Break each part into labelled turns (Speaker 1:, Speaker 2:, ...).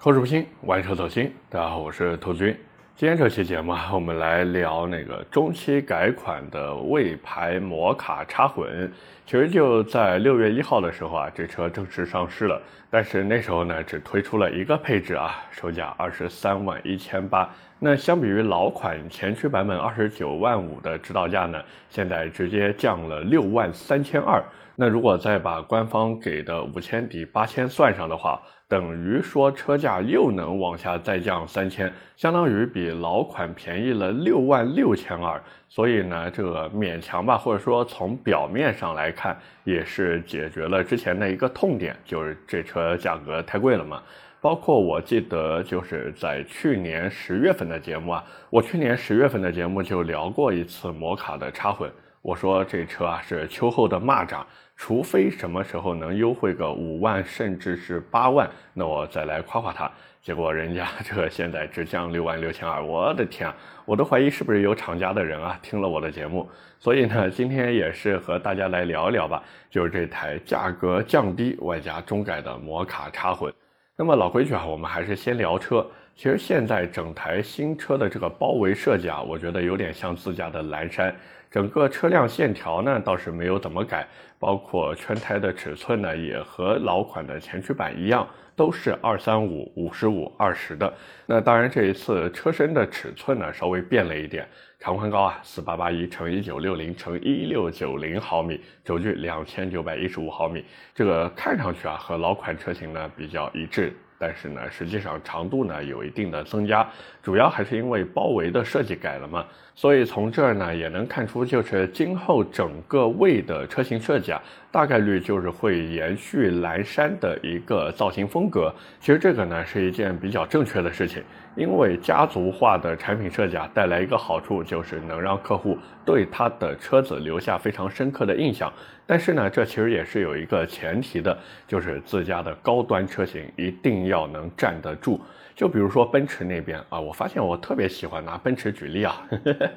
Speaker 1: 口齿不清，玩车走心。大家好，我是兔子君。今天这期节目啊，我们来聊那个中期改款的魏牌摩卡插混。其实就在六月一号的时候啊，这车正式上市了。但是那时候呢，只推出了一个配置啊，售价二十三万一千八。那相比于老款前驱版本二十九万五的指导价呢，现在直接降了六万三千二。那如果再把官方给的五千抵八千算上的话，等于说车价又能往下再降三千，相当于比老款便宜了六万六千二，所以呢，这个勉强吧，或者说从表面上来看，也是解决了之前的一个痛点，就是这车价格太贵了嘛。包括我记得就是在去年十月份的节目啊，我去年十月份的节目就聊过一次摩卡的插混，我说这车啊是秋后的蚂蚱。除非什么时候能优惠个五万，甚至是八万，那我再来夸夸他。结果人家这现在只降六万六千二，我的天啊！我都怀疑是不是有厂家的人啊听了我的节目。所以呢，今天也是和大家来聊一聊吧，就是这台价格降低外加中改的摩卡插混。那么老规矩啊，我们还是先聊车。其实现在整台新车的这个包围设计啊，我觉得有点像自家的蓝山。整个车辆线条呢倒是没有怎么改，包括圈胎的尺寸呢也和老款的前驱版一样，都是二三五、五十五、二十的。那当然这一次车身的尺寸呢稍微变了一点，长宽高啊四八八一乘一九六零乘一六九零毫米，轴距两千九百一十五毫米，这个看上去啊和老款车型呢比较一致。但是呢，实际上长度呢有一定的增加，主要还是因为包围的设计改了嘛。所以从这儿呢也能看出，就是今后整个魏的车型设计啊，大概率就是会延续蓝山的一个造型风格。其实这个呢是一件比较正确的事情，因为家族化的产品设计啊带来一个好处，就是能让客户对他的车子留下非常深刻的印象。但是呢，这其实也是有一个前提的，就是自家的高端车型一定要能站得住。就比如说奔驰那边啊，我发现我特别喜欢拿奔驰举例啊，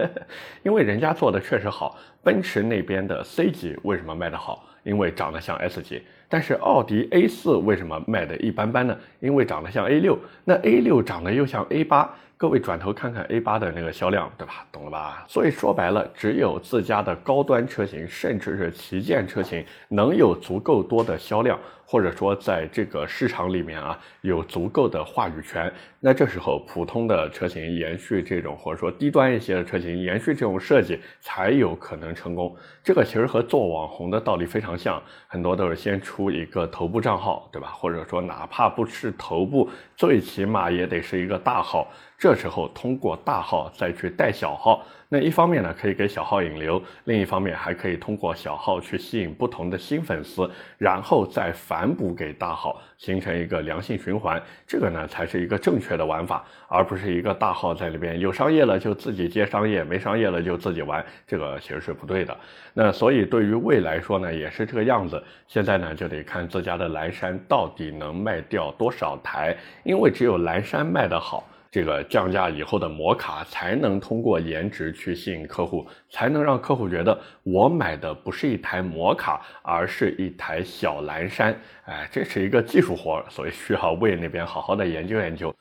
Speaker 1: 因为人家做的确实好。奔驰那边的 C 级为什么卖得好？因为长得像 S 级。但是奥迪 A 四为什么卖的一般般呢？因为长得像 A 六。那 A 六长得又像 A 八。各位转头看看 A 八的那个销量，对吧？懂了吧？所以说白了，只有自家的高端车型，甚至是旗舰车型，能有足够多的销量，或者说在这个市场里面啊，有足够的话语权。那这时候，普通的车型延续这种，或者说低端一些的车型延续这种设计，才有可能成功。这个其实和做网红的道理非常像，很多都是先出一个头部账号，对吧？或者说哪怕不是头部，最起码也得是一个大号。这时候通过大号再去带小号，那一方面呢可以给小号引流，另一方面还可以通过小号去吸引不同的新粉丝，然后再反哺给大号，形成一个良性循环。这个呢才是一个正确的玩法，而不是一个大号在里边有商业了就自己接商业，没商业了就自己玩，这个其实是不对的。那所以对于未来说呢也是这个样子。现在呢就得看自家的蓝山到底能卖掉多少台，因为只有蓝山卖得好。这个降价以后的摩卡才能通过颜值去吸引客户，才能让客户觉得我买的不是一台摩卡，而是一台小蓝山。哎，这是一个技术活，所以需要魏那边好好的研究研究。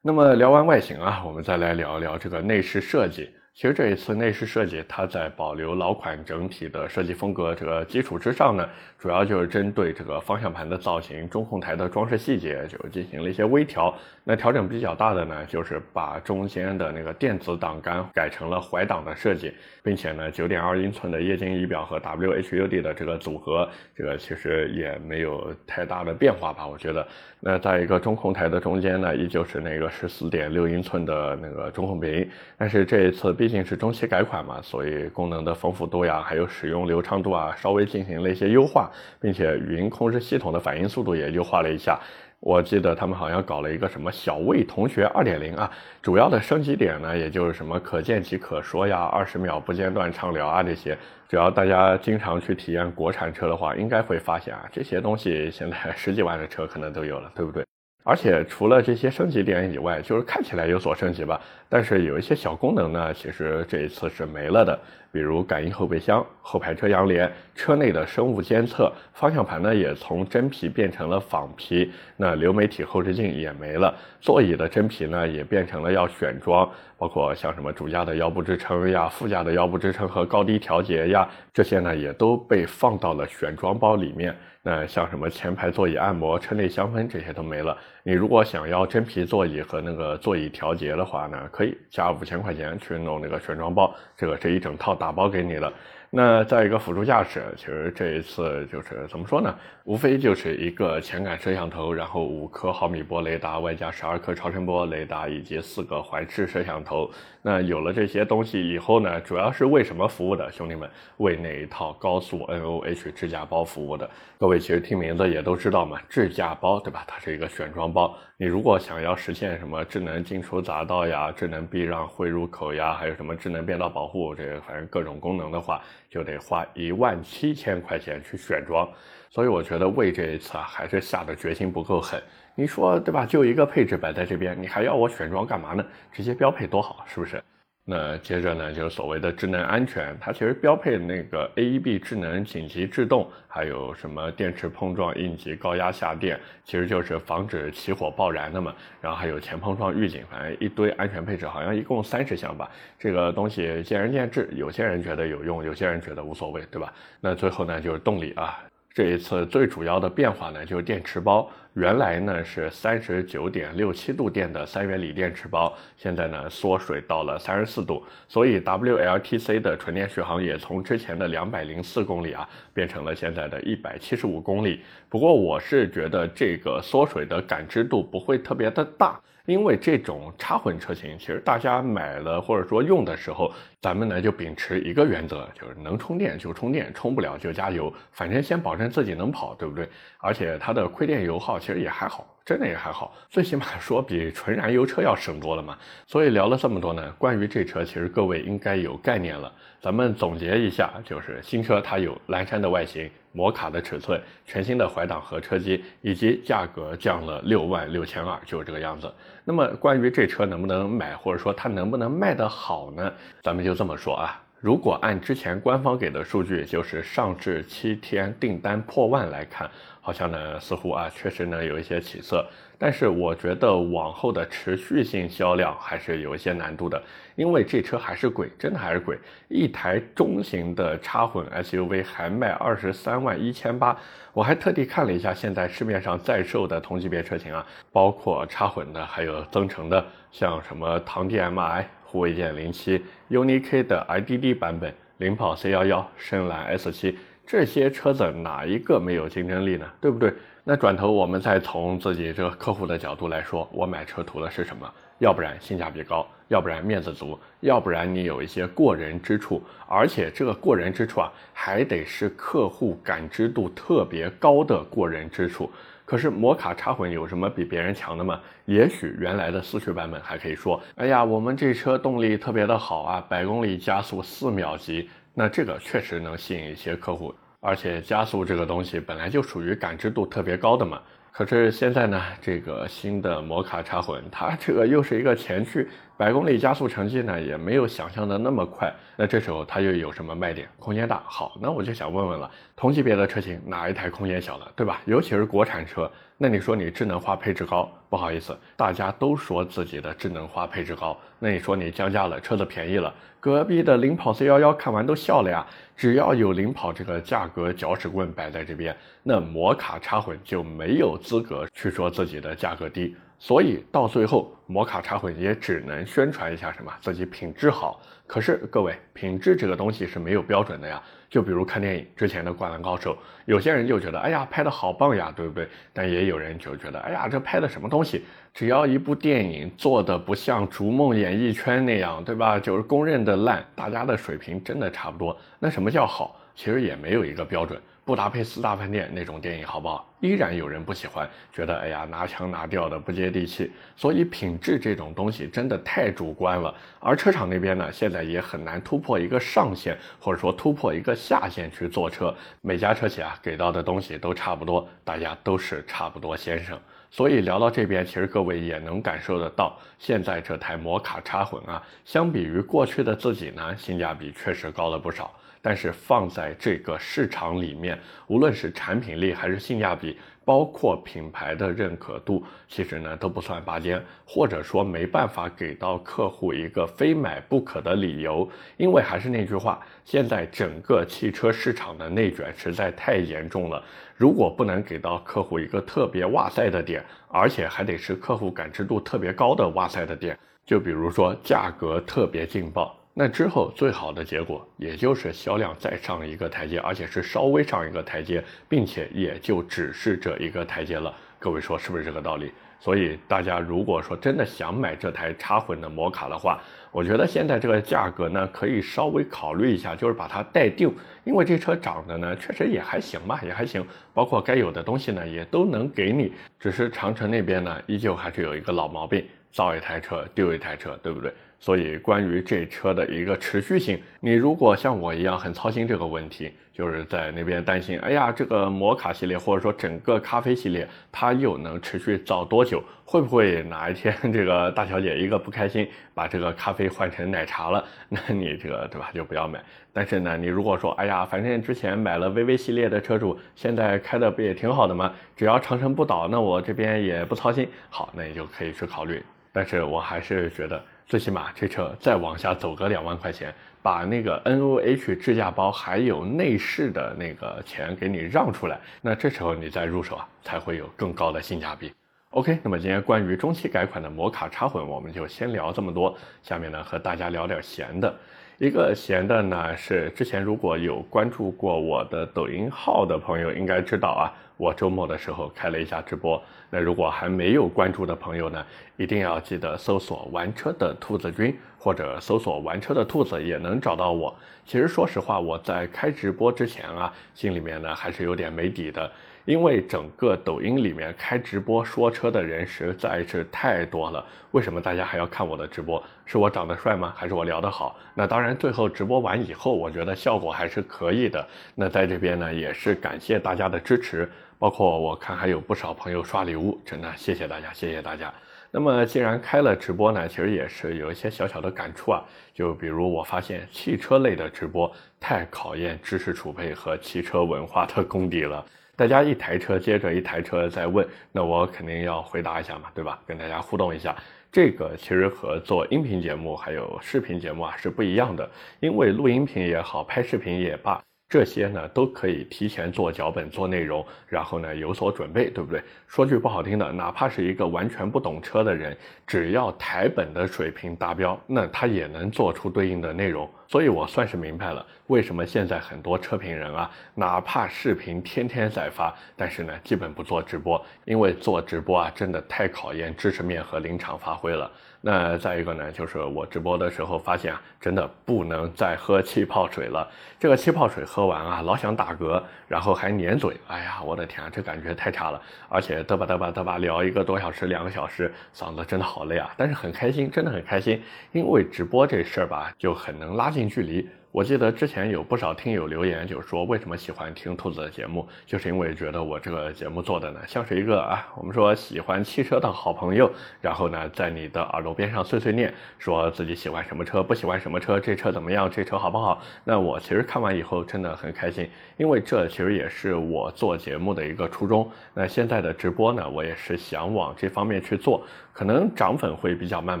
Speaker 1: 那么聊完外形啊，我们再来聊一聊这个内饰设计。其实这一次内饰设计，它在保留老款整体的设计风格这个基础之上呢，主要就是针对这个方向盘的造型、中控台的装饰细节，就进行了一些微调。那调整比较大的呢，就是把中间的那个电子档杆改成了怀档的设计，并且呢，九点二英寸的液晶仪表和 WHUD 的这个组合，这个其实也没有太大的变化吧？我觉得。那在一个中控台的中间呢，依旧是那个十四点六英寸的那个中控屏，但是这一次毕竟是中期改款嘛，所以功能的丰富度呀，还有使用流畅度啊，稍微进行了一些优化，并且语音控制系统的反应速度也优化了一下。我记得他们好像搞了一个什么小魏同学二点零啊，主要的升级点呢，也就是什么可见即可说呀，二十秒不间断畅聊啊这些。只要大家经常去体验国产车的话，应该会发现啊，这些东西现在十几万的车可能都有了，对不对？而且除了这些升级点以外，就是看起来有所升级吧，但是有一些小功能呢，其实这一次是没了的。比如感应后备箱、后排遮阳帘、车内的生物监测、方向盘呢也从真皮变成了仿皮，那流媒体后视镜也没了，座椅的真皮呢也变成了要选装，包括像什么主驾的腰部支撑呀、副驾的腰部支撑和高低调节呀，这些呢也都被放到了选装包里面。那像什么前排座椅按摩、车内香氛这些都没了。你如果想要真皮座椅和那个座椅调节的话呢，可以加五千块钱去弄那个选装包，这个这一整套打包给你了。那再一个辅助驾驶，其实这一次就是怎么说呢？无非就是一个前感摄像头，然后五颗毫米波雷达，外加十二颗超声波雷达，以及四个环视摄像头。那有了这些东西以后呢，主要是为什么服务的？兄弟们，为那一套高速 NOH 智驾包服务的。各位其实听名字也都知道嘛，智驾包对吧？它是一个选装包。你如果想要实现什么智能进出匝道呀、智能避让汇入口呀，还有什么智能变道保护，这个反正各种功能的话，就得花一万七千块钱去选装。所以我觉得魏这一次啊，还是下的决心不够狠。你说对吧？就一个配置摆在这边，你还要我选装干嘛呢？直接标配多好，是不是？那接着呢，就是所谓的智能安全，它其实标配那个 AEB 智能紧急制动，还有什么电池碰撞应急高压下电，其实就是防止起火爆燃的嘛。然后还有前碰撞预警，反正一堆安全配置，好像一共三十项吧。这个东西见仁见智，有些人觉得有用，有些人觉得无所谓，对吧？那最后呢，就是动力啊。这一次最主要的变化呢，就是电池包。原来呢是三十九点六七度电的三元锂电池包，现在呢缩水到了三十四度，所以 WLTC 的纯电续航也从之前的两百零四公里啊，变成了现在的一百七十五公里。不过我是觉得这个缩水的感知度不会特别的大。因为这种插混车型，其实大家买了或者说用的时候，咱们呢就秉持一个原则，就是能充电就充电，充不了就加油，反正先保证自己能跑，对不对？而且它的亏电油耗其实也还好，真的也还好，最起码说比纯燃油车要省多了嘛。所以聊了这么多呢，关于这车，其实各位应该有概念了。咱们总结一下，就是新车它有蓝山的外形。摩卡的尺寸，全新的怀档和车机，以及价格降了六万六千二，就是这个样子。那么关于这车能不能买，或者说它能不能卖得好呢？咱们就这么说啊。如果按之前官方给的数据，就是上至七天订单破万来看，好像呢似乎啊确实呢有一些起色。但是我觉得往后的持续性销量还是有一些难度的，因为这车还是贵，真的还是贵。一台中型的插混 SUV 还卖二十三万一千八，我还特地看了一下现在市面上在售的同级别车型啊，包括插混的，还有增程的，像什么唐 DM-i、护卫舰零七、UNI-K 的 IDD 版本、领跑 C11、深蓝 S7，这些车子哪一个没有竞争力呢？对不对？那转头我们再从自己这个客户的角度来说，我买车图的是什么？要不然性价比高，要不然面子足，要不然你有一些过人之处，而且这个过人之处啊，还得是客户感知度特别高的过人之处。可是摩卡插混有什么比别人强的吗？也许原来的四驱版本还可以说，哎呀，我们这车动力特别的好啊，百公里加速四秒级，那这个确实能吸引一些客户。而且加速这个东西本来就属于感知度特别高的嘛，可是现在呢，这个新的摩卡插混，它这个又是一个前驱，百公里加速成绩呢也没有想象的那么快。那这时候它又有什么卖点？空间大。好，那我就想问问了，同级别的车型哪一台空间小的，对吧？尤其是国产车。那你说你智能化配置高，不好意思，大家都说自己的智能化配置高。那你说你降价了，车子便宜了，隔壁的领跑 C11 看完都笑了呀。只要有领跑这个价格搅屎棍摆在这边，那摩卡插混就没有资格去说自己的价格低。所以到最后，摩卡茶混也只能宣传一下什么自己品质好。可是各位，品质这个东西是没有标准的呀。就比如看电影之前的《灌篮高手》，有些人就觉得，哎呀，拍的好棒呀，对不对？但也有人就觉得，哎呀，这拍的什么东西？只要一部电影做的不像逐梦演艺圈那样，对吧？就是公认的烂，大家的水平真的差不多。那什么叫好？其实也没有一个标准。布达佩斯大饭店那种电影好不好？依然有人不喜欢，觉得哎呀拿腔拿调的不接地气。所以品质这种东西真的太主观了。而车厂那边呢，现在也很难突破一个上限，或者说突破一个下限去做车。每家车企啊给到的东西都差不多，大家都是差不多先生。所以聊到这边，其实各位也能感受得到，现在这台摩卡插混啊，相比于过去的自己呢，性价比确实高了不少。但是放在这个市场里面，无论是产品力还是性价比，包括品牌的认可度，其实呢都不算拔尖，或者说没办法给到客户一个非买不可的理由。因为还是那句话，现在整个汽车市场的内卷实在太严重了。如果不能给到客户一个特别哇塞的点，而且还得是客户感知度特别高的哇塞的点，就比如说价格特别劲爆。那之后最好的结果，也就是销量再上一个台阶，而且是稍微上一个台阶，并且也就只是这一个台阶了。各位说是不是这个道理？所以大家如果说真的想买这台插混的摩卡的话，我觉得现在这个价格呢，可以稍微考虑一下，就是把它待定，因为这车涨的呢，确实也还行吧，也还行，包括该有的东西呢，也都能给你。只是长城那边呢，依旧还是有一个老毛病，造一台车丢一台车，对不对？所以，关于这车的一个持续性，你如果像我一样很操心这个问题，就是在那边担心，哎呀，这个摩卡系列或者说整个咖啡系列，它又能持续造多久？会不会哪一天 这个大小姐一个不开心，把这个咖啡换成奶茶了？那你这个对吧，就不要买。但是呢，你如果说，哎呀，反正之前买了 VV 系列的车主，现在开的不也挺好的吗？只要长城不倒，那我这边也不操心。好，那你就可以去考虑。但是我还是觉得。最起码这车再往下走个两万块钱，把那个 N O H 智驾包还有内饰的那个钱给你让出来，那这时候你再入手啊，才会有更高的性价比。OK，那么今天关于中期改款的摩卡插混，我们就先聊这么多。下面呢，和大家聊点闲的。一个闲的呢，是之前如果有关注过我的抖音号的朋友应该知道啊。我周末的时候开了一下直播，那如果还没有关注的朋友呢，一定要记得搜索“玩车的兔子君”或者搜索“玩车的兔子”也能找到我。其实说实话，我在开直播之前啊，心里面呢还是有点没底的。因为整个抖音里面开直播说车的人实在是太多了，为什么大家还要看我的直播？是我长得帅吗？还是我聊得好？那当然，最后直播完以后，我觉得效果还是可以的。那在这边呢，也是感谢大家的支持，包括我看还有不少朋友刷礼物，真的谢谢大家，谢谢大家。那么既然开了直播呢，其实也是有一些小小的感触啊，就比如我发现汽车类的直播太考验知识储备和汽车文化的功底了。大家一台车接着一台车在问，那我肯定要回答一下嘛，对吧？跟大家互动一下。这个其实和做音频节目还有视频节目啊是不一样的，因为录音频也好，拍视频也罢。这些呢都可以提前做脚本、做内容，然后呢有所准备，对不对？说句不好听的，哪怕是一个完全不懂车的人，只要台本的水平达标，那他也能做出对应的内容。所以我算是明白了，为什么现在很多车评人啊，哪怕视频天天在发，但是呢基本不做直播，因为做直播啊真的太考验知识面和临场发挥了。那再一个呢，就是我直播的时候发现啊，真的不能再喝气泡水了。这个气泡水喝完啊，老想打嗝，然后还粘嘴。哎呀，我的天啊，这感觉太差了。而且嘚吧嘚吧嘚吧聊一个多小时、两个小时，嗓子真的好累啊。但是很开心，真的很开心，因为直播这事儿吧，就很能拉近距离。我记得之前有不少听友留言，就是说为什么喜欢听兔子的节目，就是因为觉得我这个节目做的呢，像是一个啊，我们说喜欢汽车的好朋友，然后呢，在你的耳朵边上碎碎念，说自己喜欢什么车，不喜欢什么车，这车怎么样，这车好不好？那我其实看完以后真的很开心，因为这其实也是我做节目的一个初衷。那现在的直播呢，我也是想往这方面去做。可能涨粉会比较慢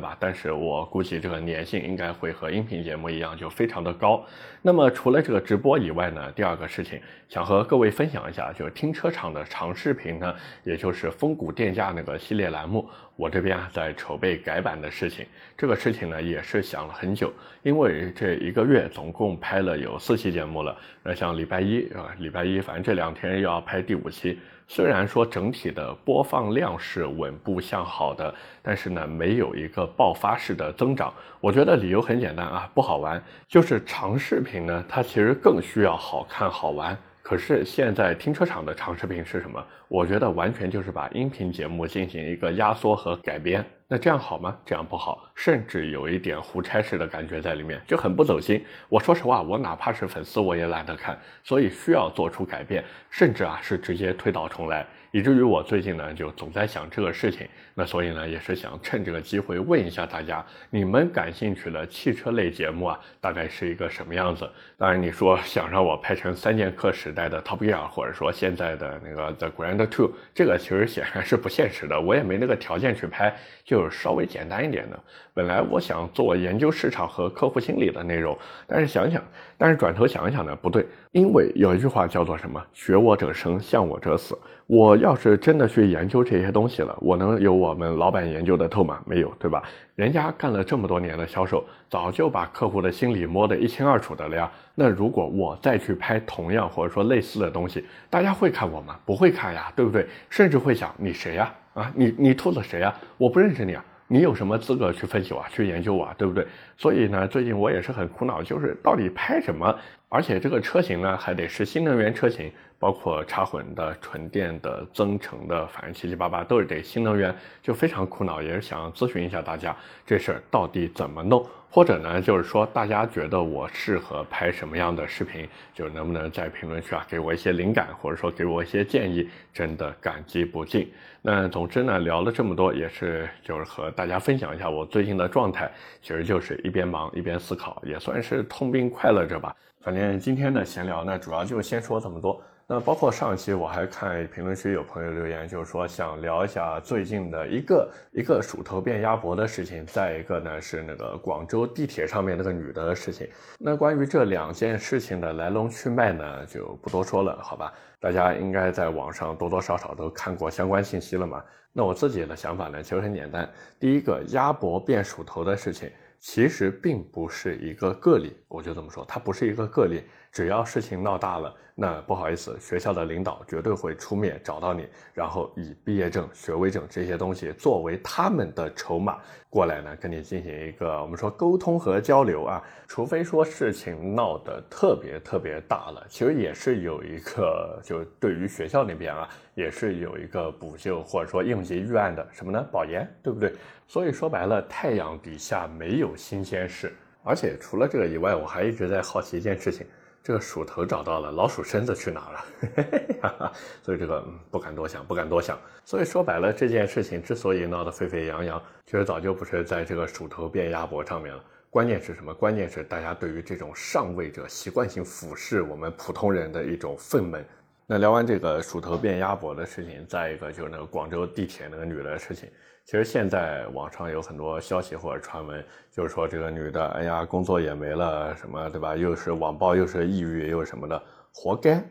Speaker 1: 吧，但是我估计这个粘性应该会和音频节目一样，就非常的高。那么除了这个直播以外呢，第二个事情想和各位分享一下，就是停车场的长视频呢，也就是风谷电价那个系列栏目，我这边啊在筹备改版的事情。这个事情呢也是想了很久，因为这一个月总共拍了有四期节目了，那像礼拜一啊，礼拜一反正这两天又要拍第五期。虽然说整体的播放量是稳步向好的，但是呢，没有一个爆发式的增长。我觉得理由很简单啊，不好玩。就是长视频它其实更需要好看好玩。可是现在停车场的长视频是什么？我觉得完全就是把音频节目进行一个压缩和改编。那这样好吗？这样不好，甚至有一点胡差事的感觉在里面，就很不走心。我说实话，我哪怕是粉丝，我也懒得看，所以需要做出改变，甚至啊是直接推倒重来。以至于我最近呢就总在想这个事情，那所以呢也是想趁这个机会问一下大家，你们感兴趣的汽车类节目啊，大概是一个什么样子？当然你说想让我拍成三剑客时代的 Top Gear，或者说现在的那个 The Grand Two，这个其实显然是不现实的，我也没那个条件去拍，就就是稍微简单一点的。本来我想做研究市场和客户心理的内容，但是想想，但是转头想想呢，不对，因为有一句话叫做什么？学我者生，向我者死。我要是真的去研究这些东西了，我能有我们老板研究的透吗？没有，对吧？人家干了这么多年的销售，早就把客户的心理摸得一清二楚的了呀。那如果我再去拍同样或者说类似的东西，大家会看我吗？不会看呀，对不对？甚至会想你谁呀？啊，你你兔子谁啊？我不认识你啊。你有什么资格去分析我、去研究我，对不对？所以呢，最近我也是很苦恼，就是到底拍什么？而且这个车型呢，还得是新能源车型，包括插混的、纯电的、增程的，反正七七八八都是得新能源，就非常苦恼，也是想咨询一下大家，这事儿到底怎么弄？或者呢，就是说大家觉得我适合拍什么样的视频，就能不能在评论区啊给我一些灵感，或者说给我一些建议，真的感激不尽。那总之呢，聊了这么多，也是就是和大家分享一下我最近的状态，其实就是一边忙一边思考，也算是痛并快乐着吧。反正今天的闲聊呢，主要就先说这么多。那包括上期我还看评论区有朋友留言，就是说想聊一下最近的一个一个鼠头变鸭脖的事情，再一个呢是那个广州地铁上面那个女的事情。那关于这两件事情的来龙去脉呢，就不多说了，好吧？大家应该在网上多多少少都看过相关信息了嘛。那我自己的想法呢，其实很简单。第一个鸭脖变鼠头的事情，其实并不是一个个例，我就这么说，它不是一个个例。只要事情闹大了，那不好意思，学校的领导绝对会出面找到你，然后以毕业证、学位证这些东西作为他们的筹码过来呢，跟你进行一个我们说沟通和交流啊。除非说事情闹得特别特别大了，其实也是有一个，就对于学校那边啊，也是有一个补救或者说应急预案的，什么呢？保研，对不对？所以说白了，太阳底下没有新鲜事。而且除了这个以外，我还一直在好奇一件事情。这个鼠头找到了，老鼠身子去哪了？所以这个不敢多想，不敢多想。所以说白了，这件事情之所以闹得沸沸扬扬，其实早就不是在这个鼠头变鸭脖上面了。关键是什么？关键是大家对于这种上位者习惯性俯视我们普通人的一种愤懑。那聊完这个鼠头变鸭脖的事情，再一个就是那个广州地铁那个女的事情。其实现在网上有很多消息或者传闻，就是说这个女的，哎呀，工作也没了，什么对吧？又是网暴，又是抑郁，又什么的，活该。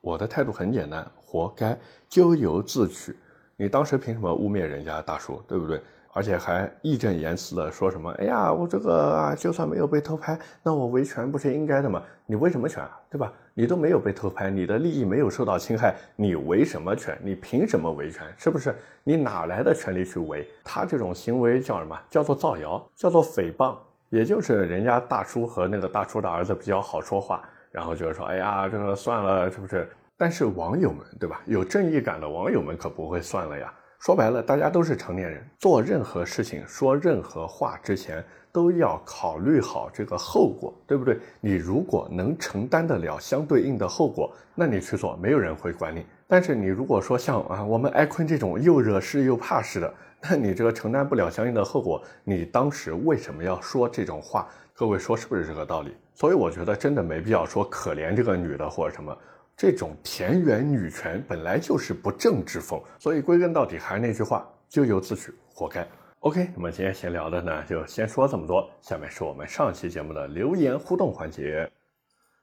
Speaker 1: 我的态度很简单，活该，咎由自取。你当时凭什么污蔑人家大叔，对不对？而且还义正言辞的说什么？哎呀，我这个就算没有被偷拍，那我维权不是应该的吗？你维什么权啊？对吧？你都没有被偷拍，你的利益没有受到侵害，你维什么权？你凭什么维权？是不是？你哪来的权利去维？他这种行为叫什么？叫做造谣，叫做诽谤。也就是人家大叔和那个大叔的儿子比较好说话，然后就是说，哎呀，这个算了，是不是？但是网友们，对吧？有正义感的网友们可不会算了呀。说白了，大家都是成年人，做任何事情、说任何话之前，都要考虑好这个后果，对不对？你如果能承担得了相对应的后果，那你去做，没有人会管你。但是你如果说像啊我们艾坤这种又惹事又怕事的，那你这个承担不了相应的后果，你当时为什么要说这种话？各位说是不是这个道理？所以我觉得真的没必要说可怜这个女的或者什么。这种田园女权本来就是不正之风，所以归根到底还是那句话，咎由自取，活该。OK，那么今天闲聊的呢，就先说这么多。下面是我们上期节目的留言互动环节。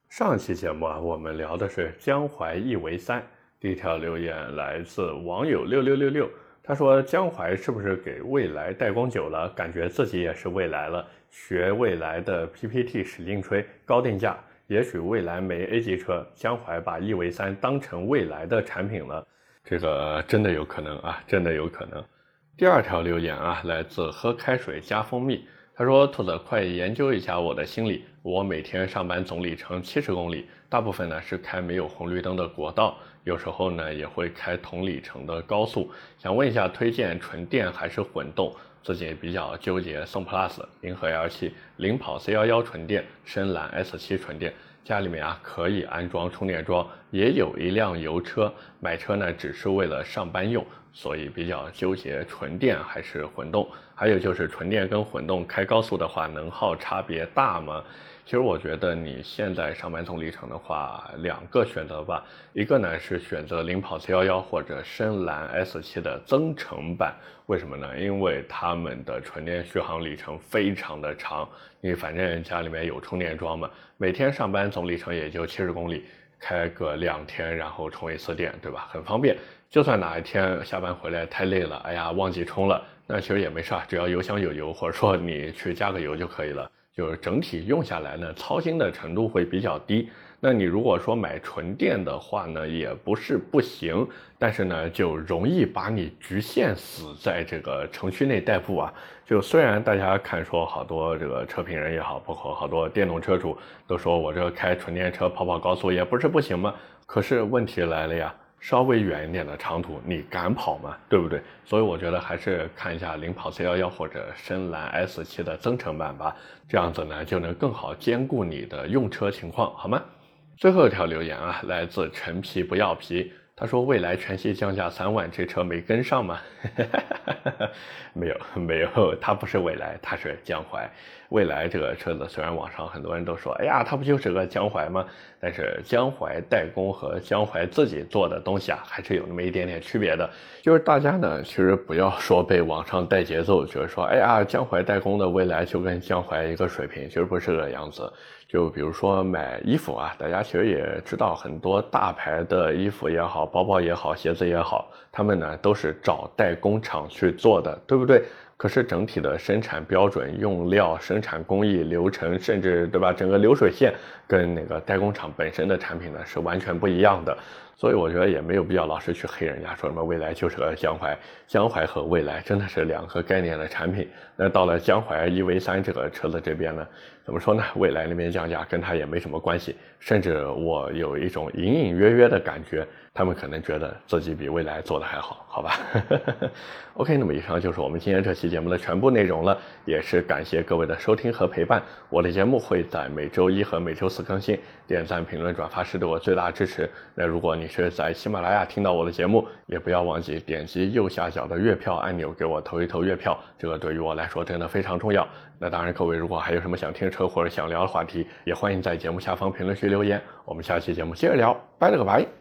Speaker 1: 上期节目啊，我们聊的是江淮一为三。第一条留言来自网友六六六六，他说江淮是不是给蔚来代工久了，感觉自己也是蔚来了，学蔚来的 PPT 使劲吹，高定价。也许未来没 A 级车，江淮把 E V 三当成未来的产品了，这个真的有可能啊，真的有可能。第二条留言啊，来自喝开水加蜂蜜，他他说：“兔子，快研究一下我的心理。我每天上班总里程七十公里，大部分呢是开没有红绿灯的国道，有时候呢也会开同里程的高速。想问一下，推荐纯电还是混动？自己比较纠结，宋 plus、银河 L7、领跑 C 幺幺纯电、深蓝 S 七纯电。家里面啊可以安装充电桩，也有一辆油车，买车呢只是为了上班用。”所以比较纠结纯电还是混动，还有就是纯电跟混动开高速的话，能耗差别大吗？其实我觉得你现在上班总里程的话，两个选择吧，一个呢是选择领跑 C11 或者深蓝 S7 的增程版，为什么呢？因为他们的纯电续航里程非常的长，你反正家里面有充电桩嘛，每天上班总里程也就七十公里，开个两天然后充一次电，对吧？很方便。就算哪一天下班回来太累了，哎呀忘记充了，那其实也没事，只要油箱有油，或者说你去加个油就可以了。就是整体用下来呢，操心的程度会比较低。那你如果说买纯电的话呢，也不是不行，但是呢就容易把你局限死在这个城区内代步啊。就虽然大家看说好多这个车评人也好，包括好多电动车主都说我这开纯电车跑跑高速也不是不行嘛，可是问题来了呀。稍微远一点的长途，你敢跑吗？对不对？所以我觉得还是看一下领跑 C 幺幺或者深蓝 S 七的增程版吧，这样子呢就能更好兼顾你的用车情况，好吗？最后一条留言啊，来自陈皮不要皮。他说：“未来全系降价三万，这车没跟上吗？” 没有，没有，它不是未来，它是江淮。未来这个车子虽然网上很多人都说：“哎呀，它不就是个江淮吗？”但是江淮代工和江淮自己做的东西啊，还是有那么一点点区别的。就是大家呢，其实不要说被网上带节奏，就是说：“哎呀，江淮代工的未来就跟江淮一个水平，其实不是这个样子。”就比如说买衣服啊，大家其实也知道，很多大牌的衣服也好，包包也好，鞋子也好，他们呢都是找代工厂去做的，对不对？可是整体的生产标准、用料、生产工艺流程，甚至对吧，整个流水线跟那个代工厂本身的产品呢是完全不一样的。所以我觉得也没有必要老是去黑人家，说什么未来就是个江淮，江淮和未来真的是两个概念的产品。那到了江淮 EV 三这个车子这边呢，怎么说呢？未来那边降价跟它也没什么关系，甚至我有一种隐隐约约的感觉。他们可能觉得自己比未来做的还好，好吧？OK，那么以上就是我们今天这期节目的全部内容了，也是感谢各位的收听和陪伴。我的节目会在每周一和每周四更新，点赞、评论、转发是对我最大的支持。那如果你是在喜马拉雅听到我的节目，也不要忘记点击右下角的月票按钮，给我投一投月票，这个对于我来说真的非常重要。那当然，各位如果还有什么想听车或者想聊的话题，也欢迎在节目下方评论区留言。我们下期节目接着聊，拜了个拜。